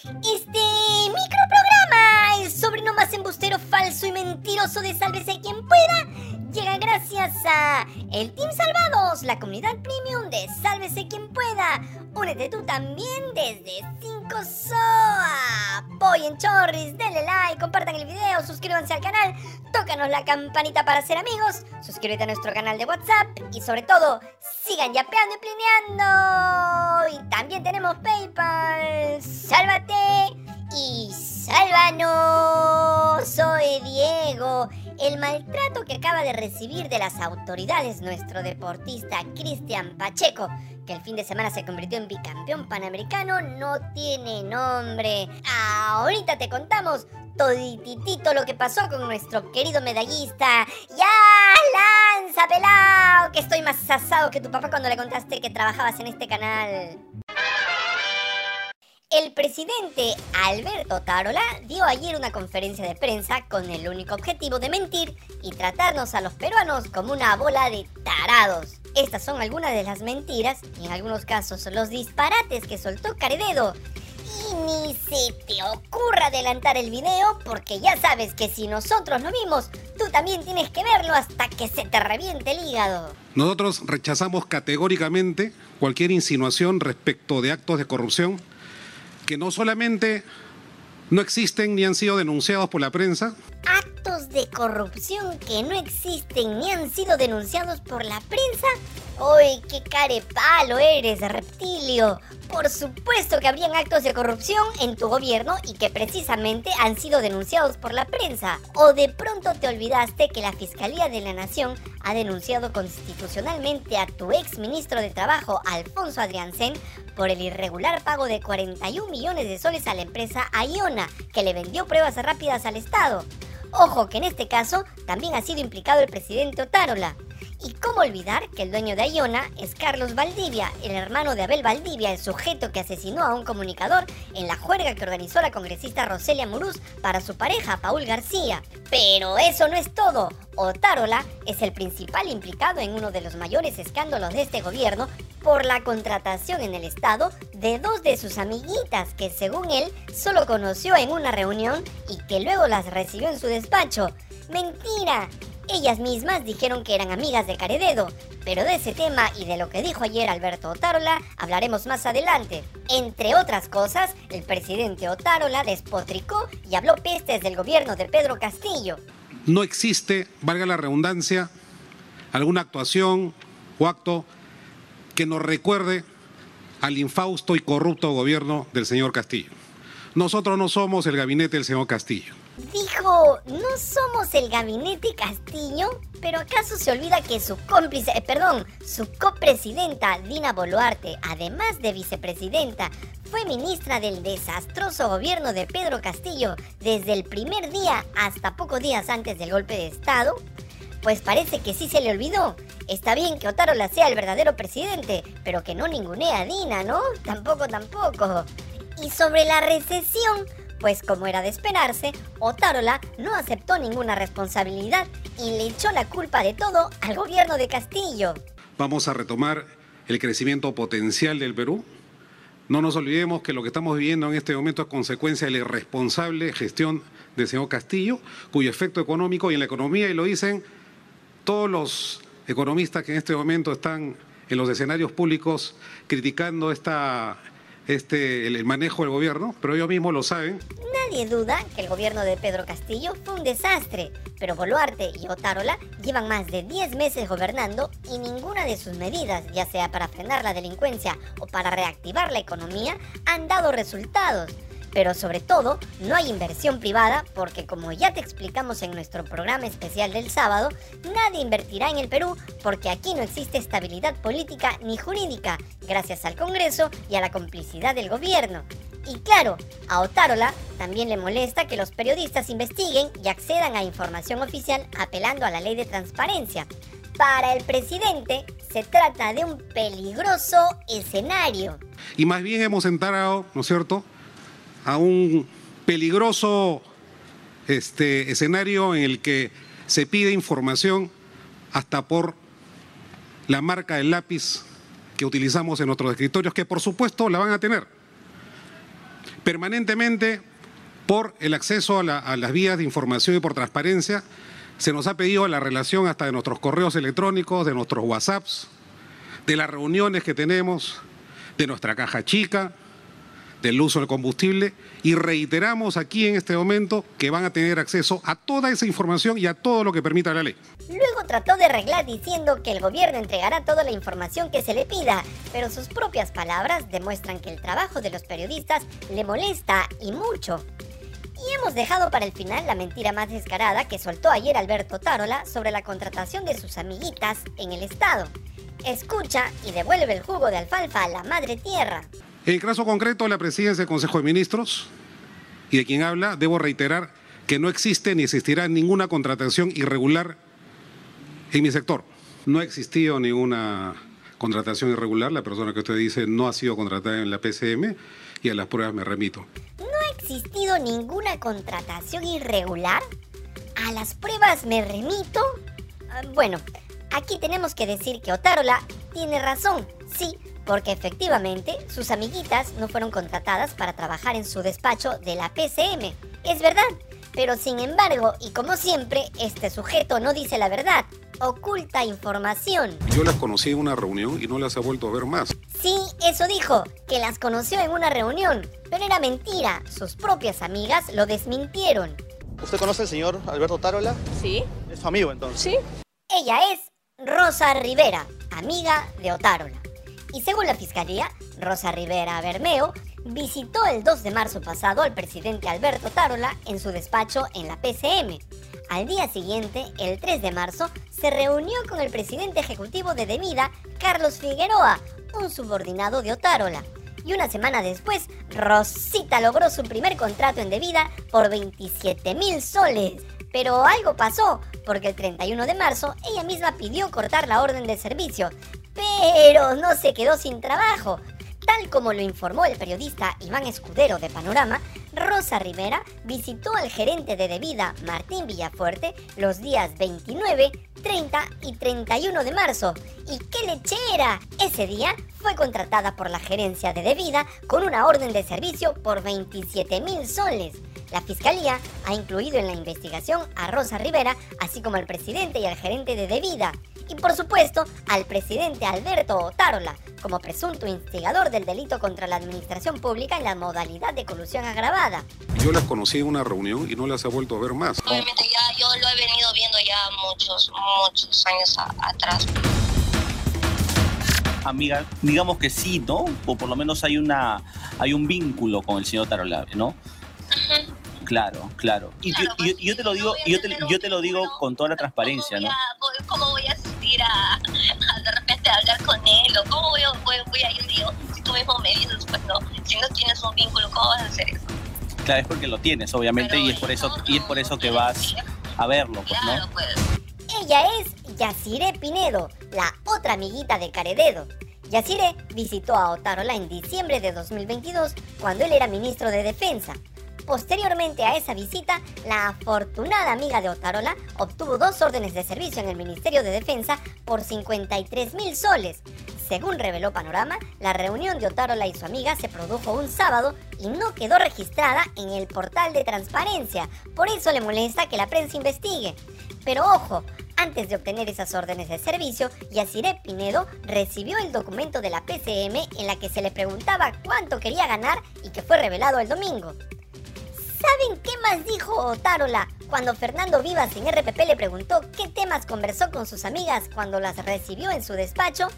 Este microprograma, el sobrino más embustero, falso y mentiroso de Sálvese quien pueda, llega gracias a el Team Salvados, la comunidad premium de Sálvese quien pueda. Únete tú también desde 5 SOA. Apoyen chorris, denle like, compartan el video, suscríbanse al canal, tócanos la campanita para ser amigos, suscríbete a nuestro canal de WhatsApp y sobre todo, sigan yapeando y plineando. Y también tenemos PayPal. Sálvate y sálvanos. Diego. El maltrato que acaba de recibir de las autoridades nuestro deportista Cristian Pacheco, que el fin de semana se convirtió en bicampeón panamericano, no tiene nombre. Ahorita te contamos todititito lo que pasó con nuestro querido medallista. ¡Ya! ¡Lanza, pelao! Que estoy más asado que tu papá cuando le contaste que trabajabas en este canal. El presidente Alberto Tarola dio ayer una conferencia de prensa con el único objetivo de mentir y tratarnos a los peruanos como una bola de tarados. Estas son algunas de las mentiras y en algunos casos los disparates que soltó Carededo. Y ni se te ocurra adelantar el video porque ya sabes que si nosotros lo vimos, tú también tienes que verlo hasta que se te reviente el hígado. Nosotros rechazamos categóricamente cualquier insinuación respecto de actos de corrupción que no solamente no existen ni han sido denunciados por la prensa. Actos de corrupción que no existen ni han sido denunciados por la prensa. ¡Uy, qué carepalo eres, reptilio! Por supuesto que habrían actos de corrupción en tu gobierno y que precisamente han sido denunciados por la prensa. O de pronto te olvidaste que la Fiscalía de la Nación ha denunciado constitucionalmente a tu ex ministro de Trabajo, Alfonso Adriancén, por el irregular pago de 41 millones de soles a la empresa Iona, que le vendió pruebas rápidas al Estado. Ojo que en este caso también ha sido implicado el presidente Otárola. Y cómo olvidar que el dueño de Iona es Carlos Valdivia, el hermano de Abel Valdivia, el sujeto que asesinó a un comunicador en la juerga que organizó la congresista Roselia Muruz para su pareja, Paul García. Pero eso no es todo. Otárola es el principal implicado en uno de los mayores escándalos de este gobierno por la contratación en el Estado de dos de sus amiguitas que según él solo conoció en una reunión y que luego las recibió en su despacho. Mentira, ellas mismas dijeron que eran amigas de Carededo, pero de ese tema y de lo que dijo ayer Alberto Otárola hablaremos más adelante. Entre otras cosas, el presidente Otárola despotricó y habló pestes del gobierno de Pedro Castillo. No existe, valga la redundancia, alguna actuación o acto que nos recuerde al infausto y corrupto gobierno del señor Castillo. Nosotros no somos el gabinete del señor Castillo. Dijo, no somos el gabinete Castillo, pero ¿acaso se olvida que su cómplice, eh, perdón, su copresidenta Dina Boluarte, además de vicepresidenta, fue ministra del desastroso gobierno de Pedro Castillo desde el primer día hasta pocos días antes del golpe de Estado? Pues parece que sí se le olvidó. Está bien que Otárola sea el verdadero presidente, pero que no ningunee a Dina, ¿no? Tampoco, tampoco. Y sobre la recesión, pues como era de esperarse, Otárola no aceptó ninguna responsabilidad y le echó la culpa de todo al gobierno de Castillo. Vamos a retomar el crecimiento potencial del Perú. No nos olvidemos que lo que estamos viviendo en este momento es consecuencia de la irresponsable gestión del señor Castillo, cuyo efecto económico y en la economía, y lo dicen todos los economistas que en este momento están en los escenarios públicos criticando esta este, el, manejo del gobierno, pero ellos mismos lo saben. Nadie duda que el gobierno de Pedro Castillo fue un desastre, pero Boluarte y Otárola llevan más de 10 meses gobernando y ninguna de sus medidas, ya sea para frenar la delincuencia o para reactivar la economía, han dado resultados. Pero sobre todo, no hay inversión privada porque como ya te explicamos en nuestro programa especial del sábado, nadie invertirá en el Perú porque aquí no existe estabilidad política ni jurídica, gracias al Congreso y a la complicidad del gobierno. Y claro, a Otárola también le molesta que los periodistas investiguen y accedan a información oficial apelando a la ley de transparencia. Para el presidente se trata de un peligroso escenario. Y más bien hemos entrado, ¿no es cierto?, a un peligroso este, escenario en el que se pide información hasta por la marca del lápiz que utilizamos en nuestros escritorios, que por supuesto la van a tener. Permanentemente, por el acceso a, a las vías de información y por transparencia, se nos ha pedido la relación hasta de nuestros correos electrónicos, de nuestros WhatsApps, de las reuniones que tenemos, de nuestra caja chica, del uso del combustible y reiteramos aquí en este momento que van a tener acceso a toda esa información y a todo lo que permita la ley. Luego trató de arreglar diciendo que el gobierno entregará toda la información que se le pida, pero sus propias palabras demuestran que el trabajo de los periodistas le molesta y mucho. Y hemos dejado para el final la mentira más descarada que soltó ayer Alberto Tarola sobre la contratación de sus amiguitas en el Estado. Escucha y devuelve el jugo de alfalfa a la madre tierra. En el caso concreto de la presidencia del Consejo de Ministros y de quien habla, debo reiterar que no existe ni existirá ninguna contratación irregular en mi sector. No ha existido ninguna contratación irregular. La persona que usted dice no ha sido contratada en la PCM y a las pruebas me remito existido ninguna contratación irregular? ¿A las pruebas me remito? Ah, bueno, aquí tenemos que decir que Otárola tiene razón, sí, porque efectivamente sus amiguitas no fueron contratadas para trabajar en su despacho de la PCM. Es verdad, pero sin embargo, y como siempre, este sujeto no dice la verdad, oculta información. Yo las conocí en una reunión y no las he vuelto a ver más. Sí, eso dijo, que las conoció en una reunión, pero era mentira. Sus propias amigas lo desmintieron. ¿Usted conoce al señor Alberto Tarola? Sí. ¿Es su amigo entonces? Sí. Ella es Rosa Rivera, amiga de Otárola. Y según la fiscalía, Rosa Rivera Bermeo visitó el 2 de marzo pasado al presidente Alberto Tarola en su despacho en la PCM. Al día siguiente, el 3 de marzo, se reunió con el presidente ejecutivo de Demida, Carlos Figueroa, un subordinado de Otárola. Y una semana después, Rosita logró su primer contrato en Devida por 27 mil soles. Pero algo pasó, porque el 31 de marzo ella misma pidió cortar la orden de servicio. Pero no se quedó sin trabajo, Tal como lo informó el periodista Iván Escudero de Panorama, Rosa Rivera visitó al gerente de Debida, Martín Villafuerte, los días 29, 30 y 31 de marzo. ¡Y qué lechera! Ese día fue contratada por la gerencia de Debida con una orden de servicio por 27 mil soles. La fiscalía ha incluido en la investigación a Rosa Rivera, así como al presidente y al gerente de Debida y por supuesto al presidente Alberto Otárola como presunto instigador del delito contra la administración pública en la modalidad de colusión agravada. Yo las conocí en una reunión y no las he vuelto a ver más. Obviamente ya yo lo he venido viendo ya muchos, muchos años atrás. Amiga, digamos que sí, ¿no? O por lo menos hay una hay un vínculo con el señor Tarola, ¿no? Claro, claro. Y, yo, te lo digo, yo te, yo te lo digo con toda la transparencia, ¿no? ¿Cómo voy a a, de repente a hablar con él? ¿O cómo voy, voy, voy a ir? Digo, si tú mismo me dices, pues no, si no tienes un vínculo, ¿cómo vas a hacer eso? Claro, es porque lo tienes, obviamente, y es por eso, y es por eso que vas a verlo, pues, ¿no? Pues. Ella es Yacire Pinedo, la otra amiguita de Carededo. Yacire visitó a Otarola en diciembre de 2022 cuando él era ministro de Defensa. Posteriormente a esa visita, la afortunada amiga de Otarola obtuvo dos órdenes de servicio en el Ministerio de Defensa por 53 mil soles. Según reveló Panorama, la reunión de Otarola y su amiga se produjo un sábado y no quedó registrada en el portal de transparencia. Por eso le molesta que la prensa investigue. Pero ojo, antes de obtener esas órdenes de servicio, Yaciré Pinedo recibió el documento de la PCM en la que se le preguntaba cuánto quería ganar y que fue revelado el domingo. ¿Saben qué más dijo Tarola cuando Fernando Vivas en RPP le preguntó qué temas conversó con sus amigas cuando las recibió en su despacho?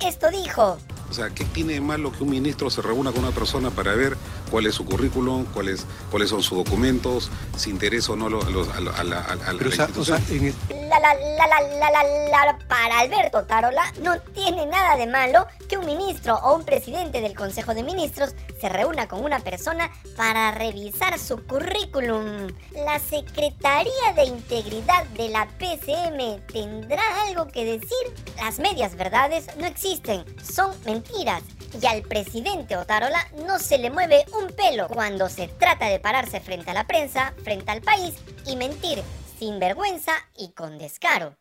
Esto dijo. O sea, ¿qué tiene de malo que un ministro se reúna con una persona para ver cuál es su currículum, cuáles cuáles son sus documentos, si interesa o no a, la, institución? la, la, la, para Alberto Tarola no tiene nada de malo que un ministro o un presidente del Consejo de Ministros se reúna con una persona para revisar su currículum. La Secretaría de Integridad de la PCM tendrá algo que decir. Las medias verdades no existen, son mentiras. Y al presidente Otarola no se le mueve un pelo cuando se trata de pararse frente a la prensa, frente al país y mentir sin vergüenza y con descaro.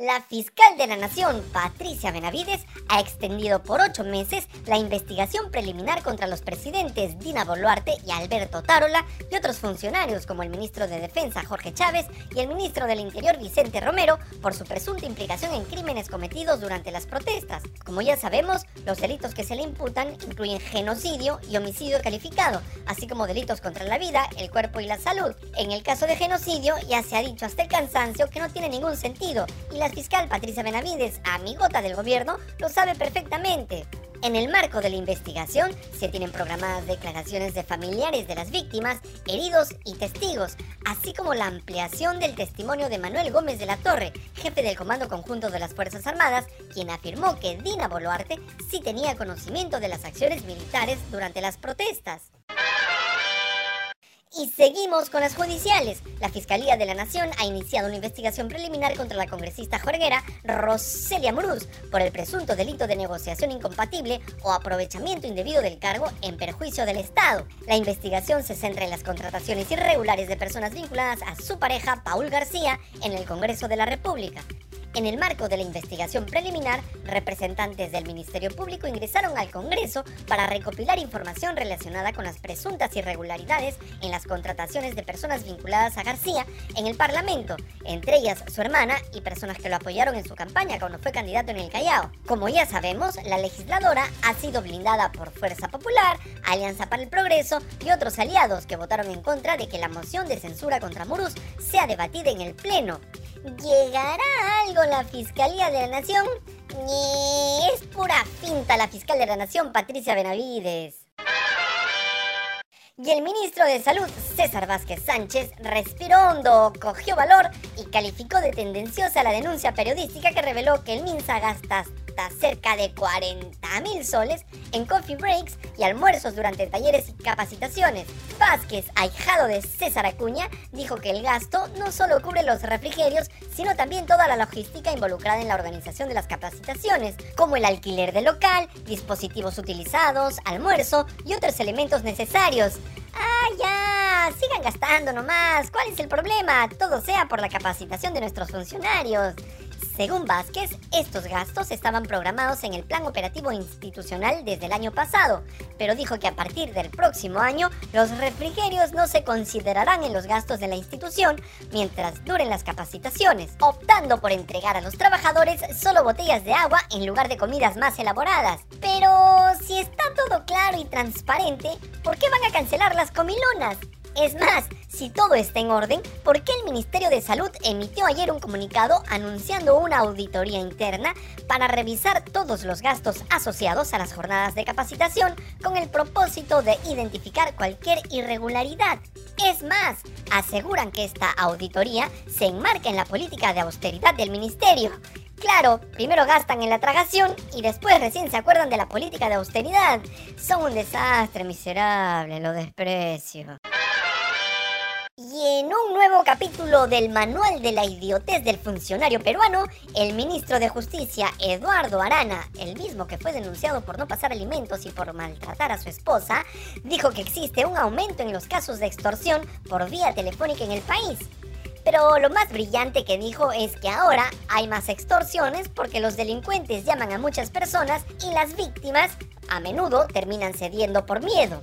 La fiscal de la Nación, Patricia Benavides, ha extendido por ocho meses la investigación preliminar contra los presidentes Dina Boluarte y Alberto Tarola y otros funcionarios como el ministro de Defensa Jorge Chávez y el ministro del Interior Vicente Romero por su presunta implicación en crímenes cometidos durante las protestas. Como ya sabemos, los delitos que se le imputan incluyen genocidio y homicidio calificado, así como delitos contra la vida, el cuerpo y la salud. En el caso de genocidio, ya se ha dicho hasta el cansancio que no tiene ningún sentido y la fiscal Patricia Benavides, amigota del gobierno, lo sabe perfectamente. En el marco de la investigación se tienen programadas declaraciones de familiares de las víctimas, heridos y testigos, así como la ampliación del testimonio de Manuel Gómez de la Torre, jefe del Comando Conjunto de las Fuerzas Armadas, quien afirmó que Dina Boluarte sí tenía conocimiento de las acciones militares durante las protestas. Y seguimos con las judiciales. La Fiscalía de la Nación ha iniciado una investigación preliminar contra la congresista jorguera Roselia Muruz por el presunto delito de negociación incompatible o aprovechamiento indebido del cargo en perjuicio del Estado. La investigación se centra en las contrataciones irregulares de personas vinculadas a su pareja, Paul García, en el Congreso de la República. En el marco de la investigación preliminar, representantes del Ministerio Público ingresaron al Congreso para recopilar información relacionada con las presuntas irregularidades en las contrataciones de personas vinculadas a García en el Parlamento, entre ellas su hermana y personas que lo apoyaron en su campaña cuando fue candidato en el Callao. Como ya sabemos, la legisladora ha sido blindada por Fuerza Popular, Alianza para el Progreso y otros aliados que votaron en contra de que la moción de censura contra Muruz sea debatida en el Pleno. ¿Llegará algo la Fiscalía de la Nación? es pura finta la fiscal de la Nación, Patricia Benavides. Y el ministro de Salud, César Vázquez Sánchez, respiró hondo, cogió valor y calificó de tendenciosa la denuncia periodística que reveló que el MINSA gasta cerca de 40 mil soles en coffee breaks y almuerzos durante talleres y capacitaciones. Vázquez, ahijado de César Acuña, dijo que el gasto no solo cubre los refrigerios, sino también toda la logística involucrada en la organización de las capacitaciones, como el alquiler del local, dispositivos utilizados, almuerzo y otros elementos necesarios. ¡Ah, ya! Sigan gastando nomás. ¿Cuál es el problema? Todo sea por la capacitación de nuestros funcionarios. Según Vázquez, estos gastos estaban programados en el plan operativo institucional desde el año pasado, pero dijo que a partir del próximo año los refrigerios no se considerarán en los gastos de la institución mientras duren las capacitaciones, optando por entregar a los trabajadores solo botellas de agua en lugar de comidas más elaboradas. Pero si está todo claro y transparente, ¿por qué van a cancelar las comilonas? Es más, si todo está en orden, ¿por qué el Ministerio de Salud emitió ayer un comunicado anunciando una auditoría interna para revisar todos los gastos asociados a las jornadas de capacitación con el propósito de identificar cualquier irregularidad? Es más, aseguran que esta auditoría se enmarca en la política de austeridad del Ministerio. Claro, primero gastan en la tragación y después recién se acuerdan de la política de austeridad. Son un desastre miserable, lo desprecio. Y en un nuevo capítulo del Manual de la Idiotez del Funcionario Peruano, el ministro de Justicia, Eduardo Arana, el mismo que fue denunciado por no pasar alimentos y por maltratar a su esposa, dijo que existe un aumento en los casos de extorsión por vía telefónica en el país. Pero lo más brillante que dijo es que ahora hay más extorsiones porque los delincuentes llaman a muchas personas y las víctimas a menudo terminan cediendo por miedo.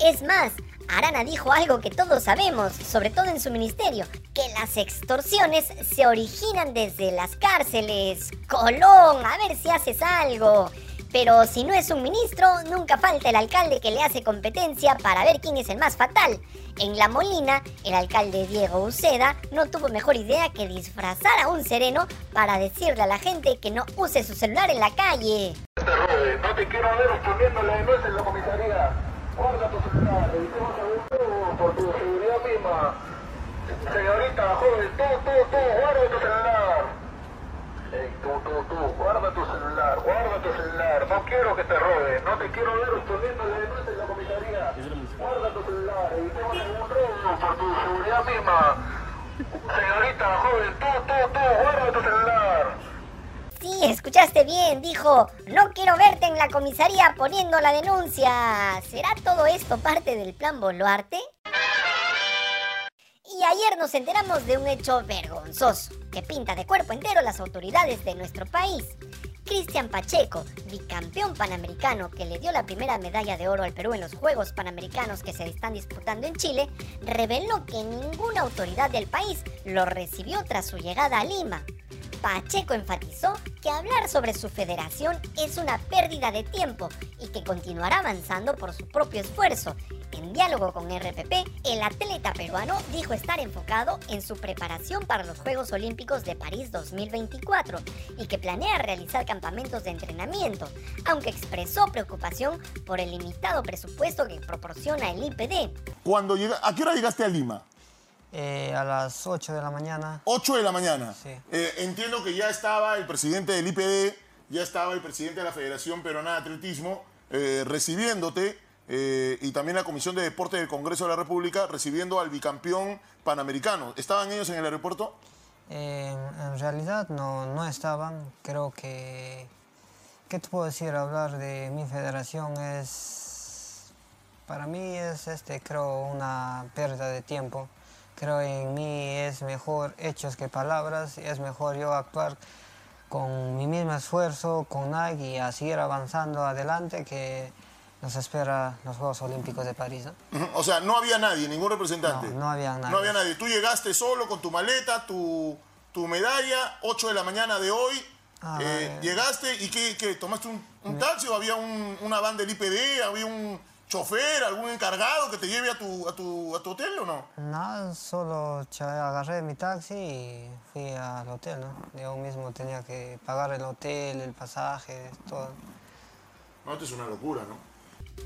Es más, Arana dijo algo que todos sabemos, sobre todo en su ministerio, que las extorsiones se originan desde las cárceles. Colón, a ver si haces algo. Pero si no es un ministro, nunca falta el alcalde que le hace competencia para ver quién es el más fatal. En La Molina, el alcalde Diego Uceda no tuvo mejor idea que disfrazar a un sereno para decirle a la gente que no use su celular en la calle. No te quiero ver poniéndole en la comisaría. Guarda tu celular, evitemos a por tu seguridad misma. Señorita, joven, tú, tú, tú, guarda tu celular. Ey, tú, tú, tú, guarda tu celular, guarda tu celular. No quiero que te roben, no te quiero ver respondiéndole denuncia en la comisaría. Guarda tu celular, evitemos algún robo por tu seguridad misma. Señorita, joven, tú, tú, tú, guarda tu celular. Escuchaste bien, dijo, no quiero verte en la comisaría poniendo la denuncia. ¿Será todo esto parte del plan Boluarte? Y ayer nos enteramos de un hecho vergonzoso que pinta de cuerpo entero las autoridades de nuestro país. Cristian Pacheco, bicampeón panamericano que le dio la primera medalla de oro al Perú en los Juegos Panamericanos que se están disputando en Chile, reveló que ninguna autoridad del país lo recibió tras su llegada a Lima. Pacheco enfatizó que hablar sobre su federación es una pérdida de tiempo y que continuará avanzando por su propio esfuerzo. En diálogo con RPP, el atleta peruano dijo estar enfocado en su preparación para los Juegos Olímpicos de París 2024 y que planea realizar campamentos de entrenamiento, aunque expresó preocupación por el limitado presupuesto que proporciona el IPD. Cuando llega, ¿A qué hora llegaste a Lima? Eh, a las 8 de la mañana. 8 de la mañana. Sí. Eh, entiendo que ya estaba el presidente del IPD, ya estaba el presidente de la Federación Peruana de Atletismo eh, recibiéndote eh, y también la Comisión de Deporte del Congreso de la República recibiendo al bicampeón panamericano. ¿Estaban ellos en el aeropuerto? Eh, en realidad no, no estaban. Creo que... ¿Qué te puedo decir? Hablar de mi federación es... Para mí es, este, creo, una pérdida de tiempo. Creo en mí es mejor hechos que palabras. Es mejor yo actuar con mi mismo esfuerzo, con Nike y a seguir avanzando adelante que nos espera los Juegos Olímpicos de París. ¿no? O sea, no había nadie, ningún representante. No, no había nadie. No había nadie. Tú llegaste solo con tu maleta, tu, tu medalla, 8 de la mañana de hoy. Ah, Eh, llegaste y qué, tomaste un, un taxi o había un- una van del IPD, había un chofer, algún encargado que te lleve a tu, a tu, a tu hotel o no? Nada, solo agarré mi taxi y fui al hotel, ¿no? Yo mismo tenía que pagar el hotel, el pasaje, todo. No, esto es una locura, ¿no?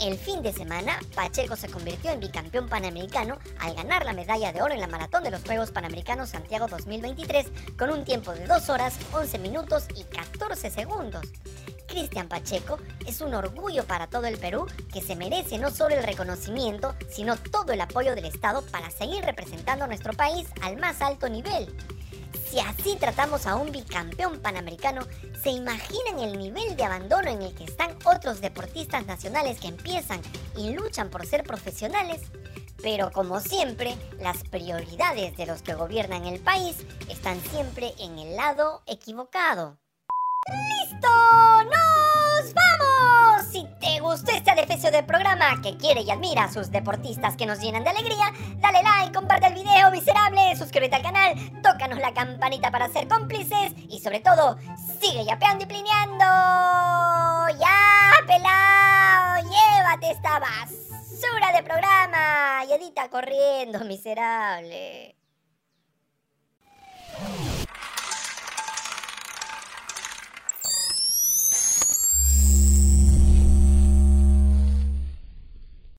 El fin de semana, Pacheco se convirtió en bicampeón panamericano al ganar la medalla de oro en la maratón de los Juegos Panamericanos Santiago 2023 con un tiempo de 2 horas, 11 minutos y 14 segundos. Cristian Pacheco es un orgullo para todo el Perú que se merece no solo el reconocimiento, sino todo el apoyo del Estado para seguir representando a nuestro país al más alto nivel. Si así tratamos a un bicampeón panamericano, ¿se imaginan el nivel de abandono en el que están otros deportistas nacionales que empiezan y luchan por ser profesionales? Pero como siempre, las prioridades de los que gobiernan el país están siempre en el lado equivocado. ¡Listo! ¡Nos del programa que quiere y admira a sus deportistas que nos llenan de alegría, dale like, comparte el video miserable, suscríbete al canal, tócanos la campanita para ser cómplices y sobre todo, sigue yapeando y plineando. ¡Ya, pelao! ¡Llévate esta basura de programa! Y edita corriendo, miserable.